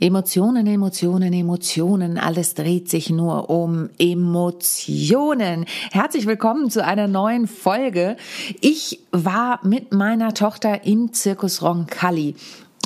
Emotionen, Emotionen, Emotionen, alles dreht sich nur um Emotionen. Herzlich willkommen zu einer neuen Folge. Ich war mit meiner Tochter im Zirkus Roncalli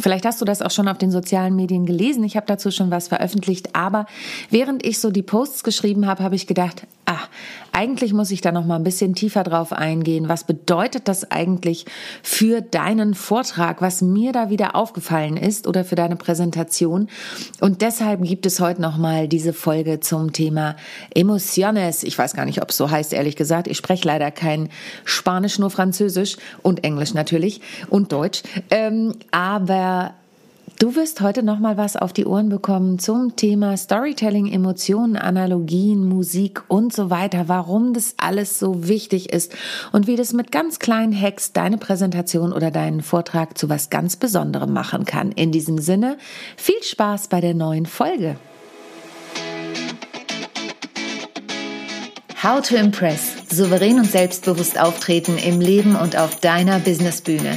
Vielleicht hast du das auch schon auf den sozialen Medien gelesen. Ich habe dazu schon was veröffentlicht. Aber während ich so die Posts geschrieben habe, habe ich gedacht, ah, eigentlich muss ich da noch mal ein bisschen tiefer drauf eingehen. Was bedeutet das eigentlich für deinen Vortrag, was mir da wieder aufgefallen ist oder für deine Präsentation? Und deshalb gibt es heute noch mal diese Folge zum Thema Emociones. Ich weiß gar nicht, ob es so heißt, ehrlich gesagt. Ich spreche leider kein Spanisch, nur Französisch und Englisch natürlich und Deutsch. Ähm, aber Du wirst heute noch mal was auf die Ohren bekommen zum Thema Storytelling, Emotionen, Analogien, Musik und so weiter, warum das alles so wichtig ist und wie das mit ganz kleinen Hacks deine Präsentation oder deinen Vortrag zu was ganz Besonderem machen kann. In diesem Sinne, viel Spaß bei der neuen Folge. How to Impress. Souverän und selbstbewusst auftreten im Leben und auf deiner Businessbühne.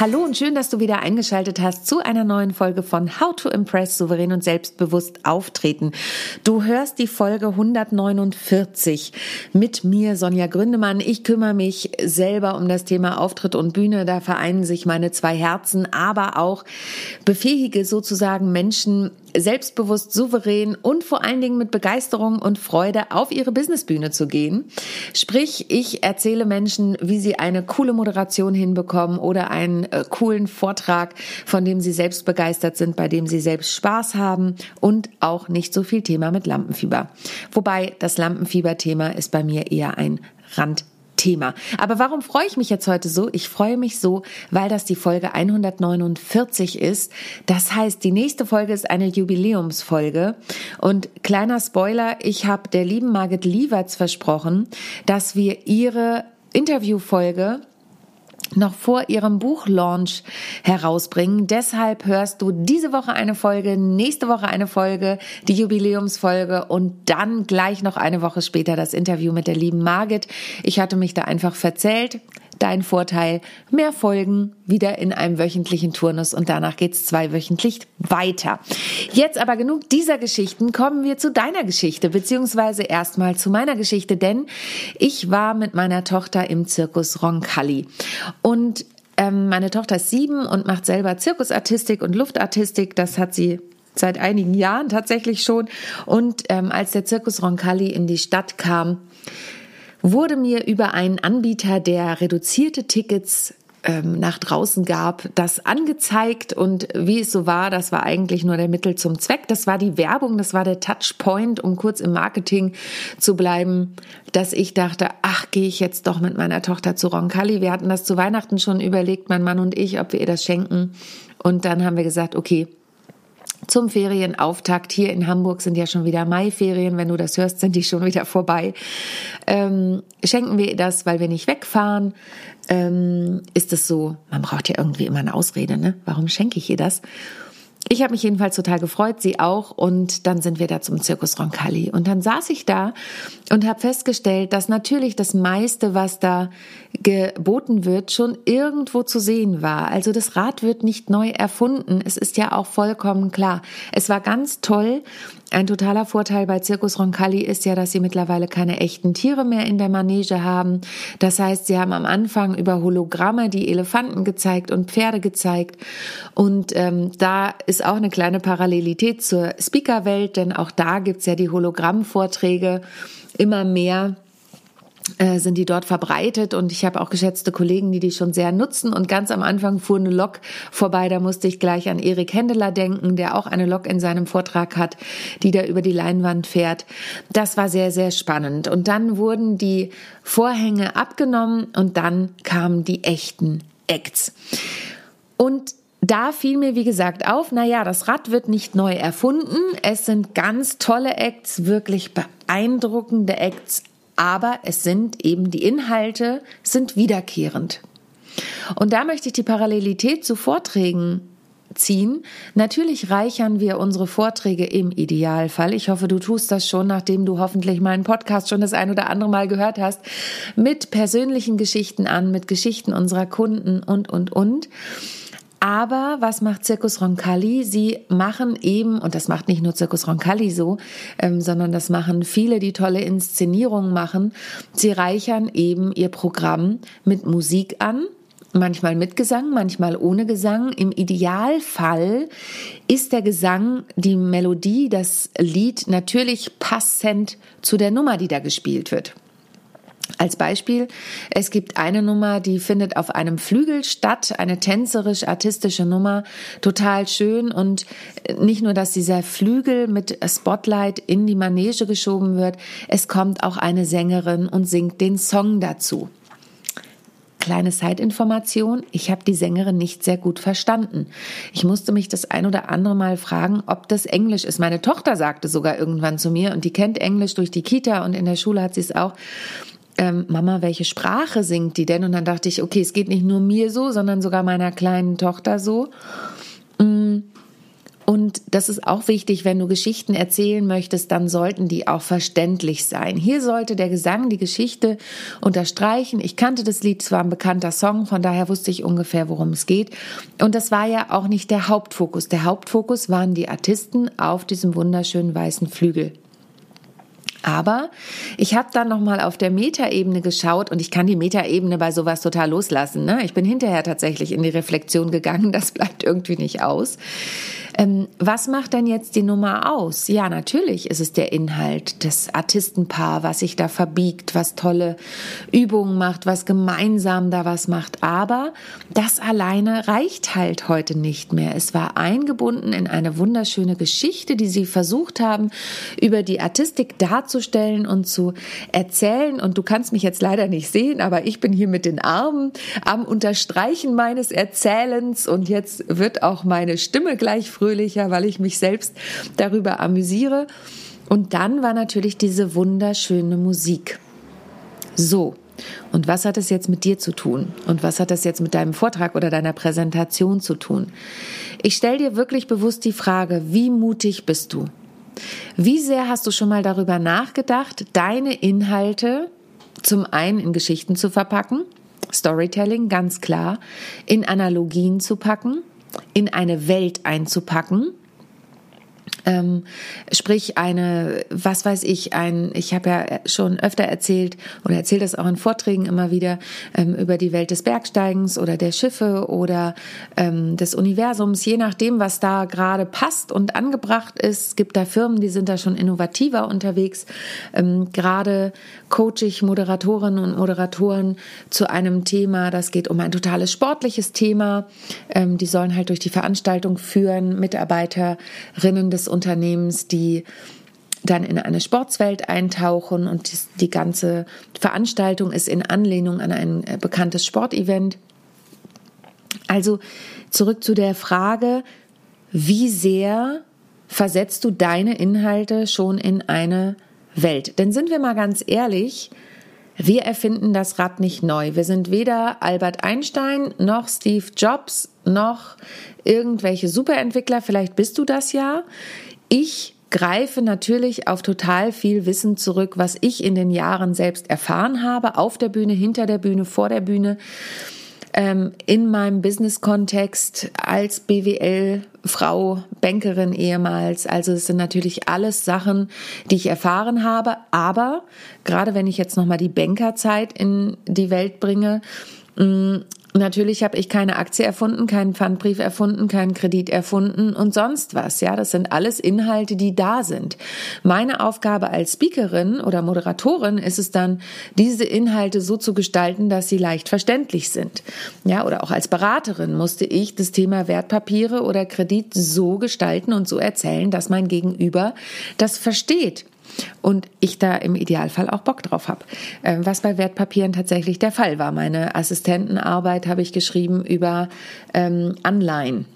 Hallo und schön, dass du wieder eingeschaltet hast zu einer neuen Folge von How to Impress souverän und selbstbewusst auftreten. Du hörst die Folge 149 mit mir, Sonja Gründemann. Ich kümmere mich selber um das Thema Auftritt und Bühne. Da vereinen sich meine zwei Herzen, aber auch befähige sozusagen Menschen selbstbewusst, souverän und vor allen Dingen mit Begeisterung und Freude auf ihre Businessbühne zu gehen. Sprich, ich erzähle Menschen, wie sie eine coole Moderation hinbekommen oder einen äh, coolen Vortrag, von dem sie selbst begeistert sind, bei dem sie selbst Spaß haben und auch nicht so viel Thema mit Lampenfieber. Wobei das Lampenfieber-Thema ist bei mir eher ein Rand Thema. Aber warum freue ich mich jetzt heute so? Ich freue mich so, weil das die Folge 149 ist. Das heißt, die nächste Folge ist eine Jubiläumsfolge. Und kleiner Spoiler, ich habe der lieben Margit Lieberts versprochen, dass wir ihre Interviewfolge noch vor ihrem Buchlaunch herausbringen. Deshalb hörst du diese Woche eine Folge, nächste Woche eine Folge, die Jubiläumsfolge und dann gleich noch eine Woche später das Interview mit der lieben Margit. Ich hatte mich da einfach verzählt dein Vorteil, mehr Folgen wieder in einem wöchentlichen Turnus und danach geht's zweiwöchentlich weiter. Jetzt aber genug dieser Geschichten, kommen wir zu deiner Geschichte, beziehungsweise erstmal zu meiner Geschichte, denn ich war mit meiner Tochter im Zirkus Roncalli und ähm, meine Tochter ist sieben und macht selber Zirkusartistik und Luftartistik. Das hat sie seit einigen Jahren tatsächlich schon. Und ähm, als der Zirkus Roncalli in die Stadt kam, wurde mir über einen Anbieter, der reduzierte Tickets ähm, nach draußen gab, das angezeigt und wie es so war, das war eigentlich nur der Mittel zum Zweck. Das war die Werbung, das war der Touchpoint, um kurz im Marketing zu bleiben, dass ich dachte, ach, gehe ich jetzt doch mit meiner Tochter zu Roncalli. Wir hatten das zu Weihnachten schon überlegt, mein Mann und ich, ob wir ihr das schenken. Und dann haben wir gesagt, okay, zum Ferienauftakt. Hier in Hamburg sind ja schon wieder Maiferien. Wenn du das hörst, sind die schon wieder vorbei. Ähm, schenken wir das, weil wir nicht wegfahren? Ähm, ist es so, man braucht ja irgendwie immer eine Ausrede, ne? Warum schenke ich ihr das? Ich habe mich jedenfalls total gefreut, sie auch. Und dann sind wir da zum Zirkus Roncalli. Und dann saß ich da und habe festgestellt, dass natürlich das meiste, was da geboten wird, schon irgendwo zu sehen war. Also das Rad wird nicht neu erfunden. Es ist ja auch vollkommen klar. Es war ganz toll, ein totaler Vorteil bei Circus Roncalli ist ja, dass sie mittlerweile keine echten Tiere mehr in der Manege haben. Das heißt, sie haben am Anfang über Hologramme die Elefanten gezeigt und Pferde gezeigt. Und ähm, da ist auch eine kleine Parallelität zur Speakerwelt, denn auch da gibt's ja die Hologrammvorträge. Immer mehr äh, sind die dort verbreitet. Und ich habe auch geschätzte Kollegen, die die schon sehr nutzen. Und ganz am Anfang fuhr eine Lok vorbei, da musste ich gleich an Erik Händeler denken, der auch eine Lok in seinem Vortrag hat, die da über die Leinwand fährt. Das war sehr, sehr spannend. Und dann wurden die Vorhänge abgenommen und dann kamen die echten Acts. Und da fiel mir, wie gesagt, auf, na ja, das Rad wird nicht neu erfunden. Es sind ganz tolle Acts, wirklich beeindruckende Acts, aber es sind eben die Inhalte sind wiederkehrend. Und da möchte ich die Parallelität zu Vorträgen ziehen. Natürlich reichern wir unsere Vorträge im Idealfall. Ich hoffe, du tust das schon, nachdem du hoffentlich meinen Podcast schon das ein oder andere Mal gehört hast, mit persönlichen Geschichten an, mit Geschichten unserer Kunden und, und, und. Aber was macht Zirkus Roncalli? Sie machen eben, und das macht nicht nur Zirkus Roncalli so, ähm, sondern das machen viele, die tolle Inszenierungen machen. Sie reichern eben ihr Programm mit Musik an manchmal mit Gesang, manchmal ohne Gesang. Im Idealfall ist der Gesang, die Melodie, das Lied natürlich passend zu der Nummer, die da gespielt wird. Als Beispiel, es gibt eine Nummer, die findet auf einem Flügel statt, eine tänzerisch-artistische Nummer, total schön und nicht nur, dass dieser Flügel mit Spotlight in die Manege geschoben wird, es kommt auch eine Sängerin und singt den Song dazu. Kleine Zeitinformation, ich habe die Sängerin nicht sehr gut verstanden. Ich musste mich das ein oder andere Mal fragen, ob das Englisch ist. Meine Tochter sagte sogar irgendwann zu mir, und die kennt Englisch durch die Kita und in der Schule hat sie es auch, ähm, Mama, welche Sprache singt die denn? Und dann dachte ich, okay, es geht nicht nur mir so, sondern sogar meiner kleinen Tochter so. Mm. Und das ist auch wichtig, wenn du Geschichten erzählen möchtest, dann sollten die auch verständlich sein. Hier sollte der Gesang die Geschichte unterstreichen. Ich kannte das Lied, zwar ein bekannter Song, von daher wusste ich ungefähr, worum es geht. Und das war ja auch nicht der Hauptfokus. Der Hauptfokus waren die Artisten auf diesem wunderschönen weißen Flügel. Aber ich habe dann nochmal auf der Metaebene geschaut und ich kann die Metaebene bei sowas total loslassen. Ne? Ich bin hinterher tatsächlich in die Reflexion gegangen, das bleibt irgendwie nicht aus. Ähm, was macht denn jetzt die Nummer aus? Ja, natürlich ist es der Inhalt, das Artistenpaar, was sich da verbiegt, was tolle Übungen macht, was gemeinsam da was macht. Aber das alleine reicht halt heute nicht mehr. Es war eingebunden in eine wunderschöne Geschichte, die sie versucht haben, über die Artistik darzustellen und zu erzählen. Und du kannst mich jetzt leider nicht sehen, aber ich bin hier mit den Armen am Unterstreichen meines Erzählens und jetzt wird auch meine Stimme gleich früh fröhlicher, weil ich mich selbst darüber amüsiere. Und dann war natürlich diese wunderschöne Musik. So. Und was hat es jetzt mit dir zu tun? Und was hat das jetzt mit deinem Vortrag oder deiner Präsentation zu tun? Ich stelle dir wirklich bewusst die Frage, wie mutig bist du? Wie sehr hast du schon mal darüber nachgedacht, deine Inhalte zum einen in Geschichten zu verpacken, Storytelling ganz klar, in Analogien zu packen, in eine Welt einzupacken. Ähm, sprich eine, was weiß ich, ein, ich habe ja schon öfter erzählt oder erzähle das auch in Vorträgen immer wieder ähm, über die Welt des Bergsteigens oder der Schiffe oder ähm, des Universums, je nachdem, was da gerade passt und angebracht ist. Es gibt da Firmen, die sind da schon innovativer unterwegs. Ähm, gerade coach ich Moderatorinnen und Moderatoren zu einem Thema, das geht um ein totales sportliches Thema. Ähm, die sollen halt durch die Veranstaltung führen, Mitarbeiterinnen des Unternehmens, die dann in eine Sportswelt eintauchen und die ganze Veranstaltung ist in Anlehnung an ein äh, bekanntes Sportevent. Also zurück zu der Frage, wie sehr versetzt du deine Inhalte schon in eine Welt? Denn sind wir mal ganz ehrlich, wir erfinden das Rad nicht neu. Wir sind weder Albert Einstein noch Steve Jobs noch irgendwelche Superentwickler. Vielleicht bist du das ja. Ich greife natürlich auf total viel Wissen zurück, was ich in den Jahren selbst erfahren habe, auf der Bühne, hinter der Bühne, vor der Bühne, ähm, in meinem Business-Kontext als BWL-Frau, Bankerin ehemals. Also es sind natürlich alles Sachen, die ich erfahren habe. Aber gerade wenn ich jetzt nochmal die Bankerzeit in die Welt bringe, mm, Natürlich habe ich keine Aktie erfunden, keinen Pfandbrief erfunden, keinen Kredit erfunden und sonst was. Ja, das sind alles Inhalte, die da sind. Meine Aufgabe als Speakerin oder Moderatorin ist es dann, diese Inhalte so zu gestalten, dass sie leicht verständlich sind. Ja, oder auch als Beraterin musste ich das Thema Wertpapiere oder Kredit so gestalten und so erzählen, dass mein Gegenüber das versteht und ich da im Idealfall auch Bock drauf habe. Ähm, was bei Wertpapieren tatsächlich der Fall war. Meine Assistentenarbeit habe ich geschrieben über ähm, Anleihen.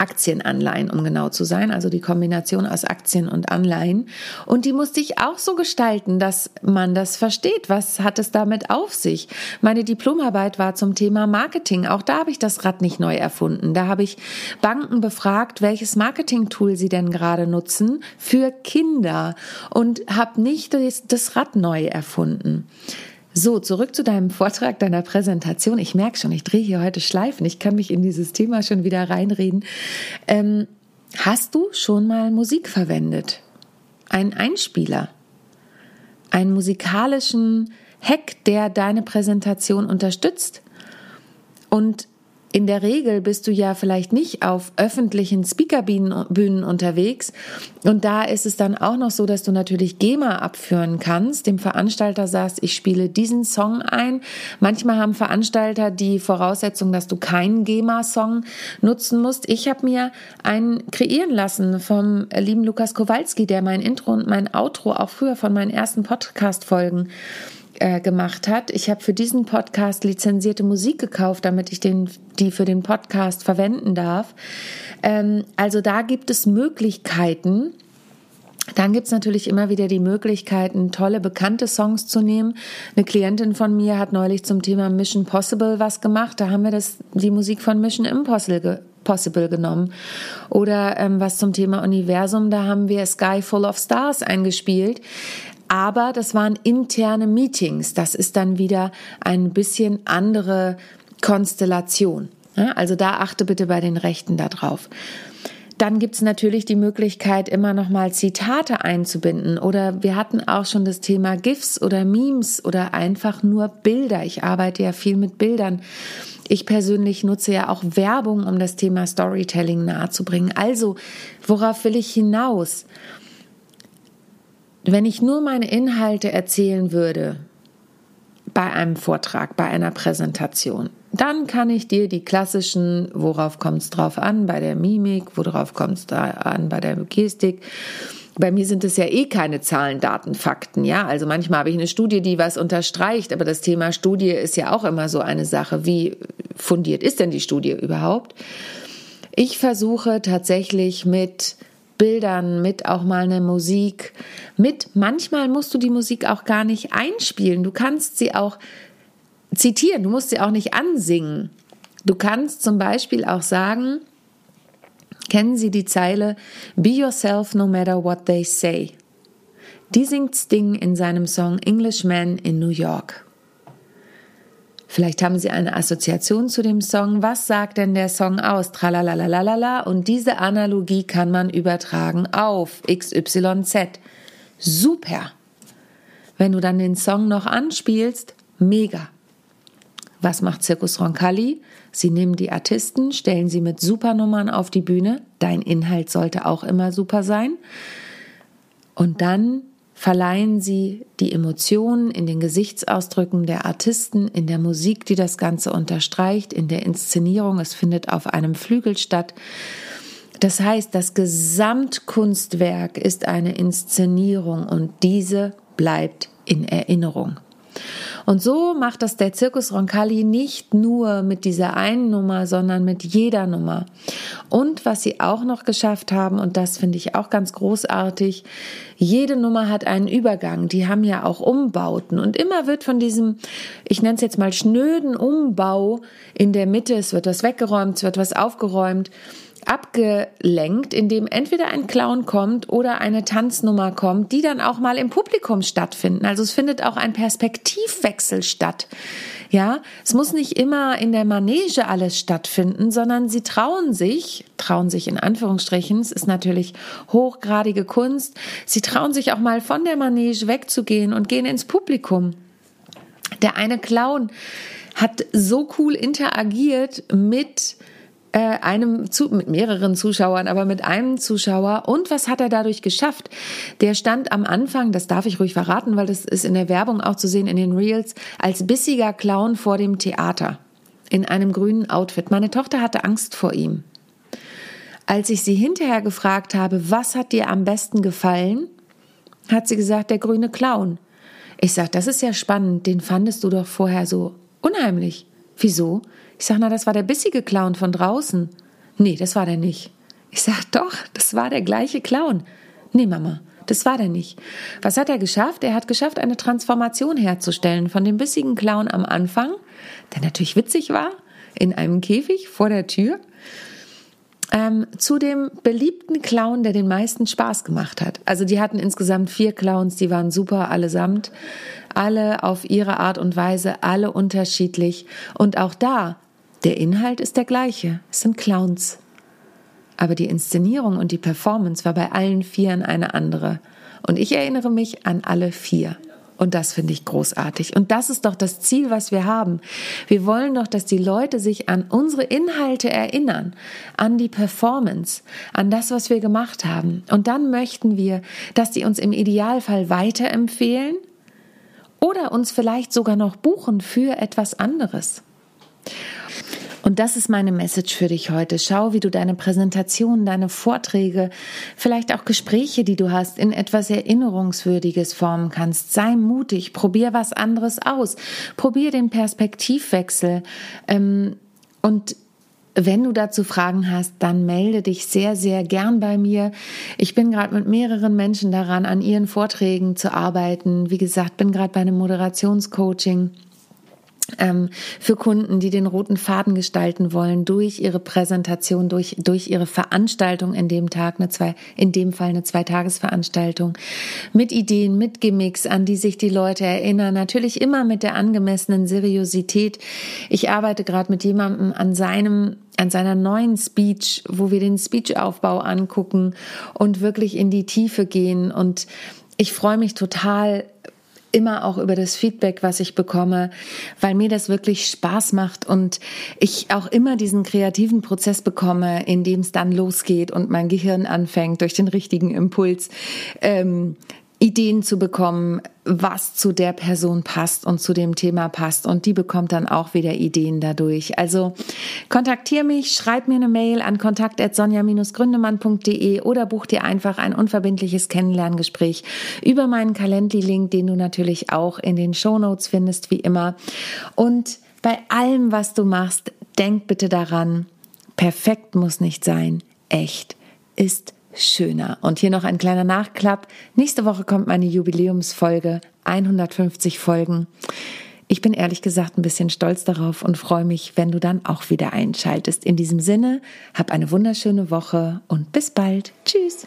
Aktienanleihen, um genau zu sein, also die Kombination aus Aktien und Anleihen. Und die musste ich auch so gestalten, dass man das versteht. Was hat es damit auf sich? Meine Diplomarbeit war zum Thema Marketing. Auch da habe ich das Rad nicht neu erfunden. Da habe ich Banken befragt, welches Marketing-Tool sie denn gerade nutzen für Kinder und habe nicht das Rad neu erfunden. So, zurück zu deinem Vortrag, deiner Präsentation. Ich merke schon, ich drehe hier heute Schleifen. Ich kann mich in dieses Thema schon wieder reinreden. Ähm, hast du schon mal Musik verwendet? Einen Einspieler? Einen musikalischen Hack, der deine Präsentation unterstützt? Und in der Regel bist du ja vielleicht nicht auf öffentlichen Speakerbühnen unterwegs. Und da ist es dann auch noch so, dass du natürlich GEMA abführen kannst. Dem Veranstalter sagst, ich spiele diesen Song ein. Manchmal haben Veranstalter die Voraussetzung, dass du keinen GEMA-Song nutzen musst. Ich habe mir einen kreieren lassen vom lieben Lukas Kowalski, der mein Intro und mein Outro auch früher von meinen ersten Podcast-Folgen äh, gemacht hat. Ich habe für diesen Podcast lizenzierte Musik gekauft, damit ich den, die für den Podcast verwenden darf. Ähm, also da gibt es Möglichkeiten. Dann gibt's natürlich immer wieder die Möglichkeiten, tolle, bekannte Songs zu nehmen. Eine Klientin von mir hat neulich zum Thema Mission Possible was gemacht. Da haben wir das, die Musik von Mission Impossible, ge Possible genommen. Oder ähm, was zum Thema Universum, da haben wir Sky Full of Stars eingespielt. Aber das waren interne Meetings. Das ist dann wieder ein bisschen andere Konstellation. Also da achte bitte bei den Rechten darauf. Dann gibt's natürlich die Möglichkeit, immer noch mal Zitate einzubinden. Oder wir hatten auch schon das Thema GIFs oder Memes oder einfach nur Bilder. Ich arbeite ja viel mit Bildern. Ich persönlich nutze ja auch Werbung, um das Thema Storytelling nahezubringen. Also, worauf will ich hinaus? Wenn ich nur meine Inhalte erzählen würde bei einem Vortrag, bei einer Präsentation, dann kann ich dir die klassischen, worauf kommt es drauf an, bei der Mimik, worauf kommt es an, bei der Gestik. Bei mir sind es ja eh keine Zahlen, Daten, Fakten, ja. Also manchmal habe ich eine Studie, die was unterstreicht, aber das Thema Studie ist ja auch immer so eine Sache. Wie fundiert ist denn die Studie überhaupt? Ich versuche tatsächlich mit Bildern, mit auch mal eine Musik, mit manchmal musst du die Musik auch gar nicht einspielen. Du kannst sie auch zitieren, du musst sie auch nicht ansingen. Du kannst zum Beispiel auch sagen, kennen Sie die Zeile Be yourself no matter what they say? Die singt Sting in seinem Song Englishman in New York. Vielleicht haben Sie eine Assoziation zu dem Song. Was sagt denn der Song aus? Tralalalalala. Und diese Analogie kann man übertragen auf XYZ. Super. Wenn du dann den Song noch anspielst, mega. Was macht Circus Roncalli? Sie nehmen die Artisten, stellen sie mit Supernummern auf die Bühne. Dein Inhalt sollte auch immer super sein. Und dann verleihen sie die Emotionen in den Gesichtsausdrücken der Artisten, in der Musik, die das Ganze unterstreicht, in der Inszenierung. Es findet auf einem Flügel statt. Das heißt, das Gesamtkunstwerk ist eine Inszenierung und diese bleibt in Erinnerung. Und so macht das der Zirkus Roncalli nicht nur mit dieser einen Nummer, sondern mit jeder Nummer. Und was sie auch noch geschafft haben, und das finde ich auch ganz großartig, jede Nummer hat einen Übergang. Die haben ja auch Umbauten. Und immer wird von diesem, ich nenne es jetzt mal schnöden Umbau in der Mitte, es wird was weggeräumt, es wird was aufgeräumt, abgelenkt, indem entweder ein Clown kommt oder eine Tanznummer kommt, die dann auch mal im Publikum stattfinden. Also es findet auch ein Perspektivwechsel statt. Ja, es muss nicht immer in der Manege alles stattfinden, sondern sie trauen sich, trauen sich in Anführungsstrichen, es ist natürlich hochgradige Kunst, sie trauen sich auch mal von der Manege wegzugehen und gehen ins Publikum. Der eine Clown hat so cool interagiert mit äh, einem mit mehreren Zuschauern, aber mit einem Zuschauer. Und was hat er dadurch geschafft? Der stand am Anfang, das darf ich ruhig verraten, weil das ist in der Werbung auch zu sehen in den Reels, als bissiger Clown vor dem Theater in einem grünen Outfit. Meine Tochter hatte Angst vor ihm. Als ich sie hinterher gefragt habe, was hat dir am besten gefallen, hat sie gesagt, der grüne Clown. Ich sag, das ist ja spannend, den fandest du doch vorher so unheimlich. Wieso? Ich sage, na, das war der bissige Clown von draußen. Nee, das war der nicht. Ich sag, doch, das war der gleiche Clown. Nee, Mama, das war der nicht. Was hat er geschafft? Er hat geschafft, eine Transformation herzustellen von dem bissigen Clown am Anfang, der natürlich witzig war, in einem Käfig vor der Tür, ähm, zu dem beliebten Clown, der den meisten Spaß gemacht hat. Also die hatten insgesamt vier Clowns, die waren super allesamt, alle auf ihre Art und Weise, alle unterschiedlich. Und auch da, der Inhalt ist der gleiche, es sind Clowns. Aber die Inszenierung und die Performance war bei allen Vieren eine andere. Und ich erinnere mich an alle vier. Und das finde ich großartig. Und das ist doch das Ziel, was wir haben. Wir wollen doch, dass die Leute sich an unsere Inhalte erinnern, an die Performance, an das, was wir gemacht haben. Und dann möchten wir, dass die uns im Idealfall weiterempfehlen oder uns vielleicht sogar noch buchen für etwas anderes. Und das ist meine Message für dich heute. Schau, wie du deine Präsentationen, deine Vorträge, vielleicht auch Gespräche, die du hast, in etwas Erinnerungswürdiges formen kannst. Sei mutig, probier was anderes aus, probier den Perspektivwechsel ähm, und wenn du dazu Fragen hast, dann melde dich sehr, sehr gern bei mir. Ich bin gerade mit mehreren Menschen daran, an ihren Vorträgen zu arbeiten. Wie gesagt, bin gerade bei einem Moderationscoaching für Kunden, die den roten Faden gestalten wollen, durch ihre Präsentation, durch, durch ihre Veranstaltung in dem Tag, eine zwei, in dem Fall eine Zweitagesveranstaltung, mit Ideen, mit Gimmicks, an die sich die Leute erinnern, natürlich immer mit der angemessenen Seriosität. Ich arbeite gerade mit jemandem an seinem an seiner neuen Speech, wo wir den Speechaufbau angucken und wirklich in die Tiefe gehen und ich freue mich total, immer auch über das Feedback, was ich bekomme, weil mir das wirklich Spaß macht und ich auch immer diesen kreativen Prozess bekomme, in dem es dann losgeht und mein Gehirn anfängt durch den richtigen Impuls ähm, Ideen zu bekommen, was zu der Person passt und zu dem Thema passt. Und die bekommt dann auch wieder Ideen dadurch. Also kontaktier mich, schreib mir eine Mail an kontakt.sonja-gründemann.de oder buch dir einfach ein unverbindliches Kennenlerngespräch über meinen Calendly-Link, den du natürlich auch in den Show Notes findest, wie immer. Und bei allem, was du machst, denk bitte daran, perfekt muss nicht sein, echt ist schöner. Und hier noch ein kleiner Nachklapp. Nächste Woche kommt meine Jubiläumsfolge, 150 Folgen. Ich bin ehrlich gesagt ein bisschen stolz darauf und freue mich, wenn du dann auch wieder einschaltest. In diesem Sinne, hab eine wunderschöne Woche und bis bald. Tschüss.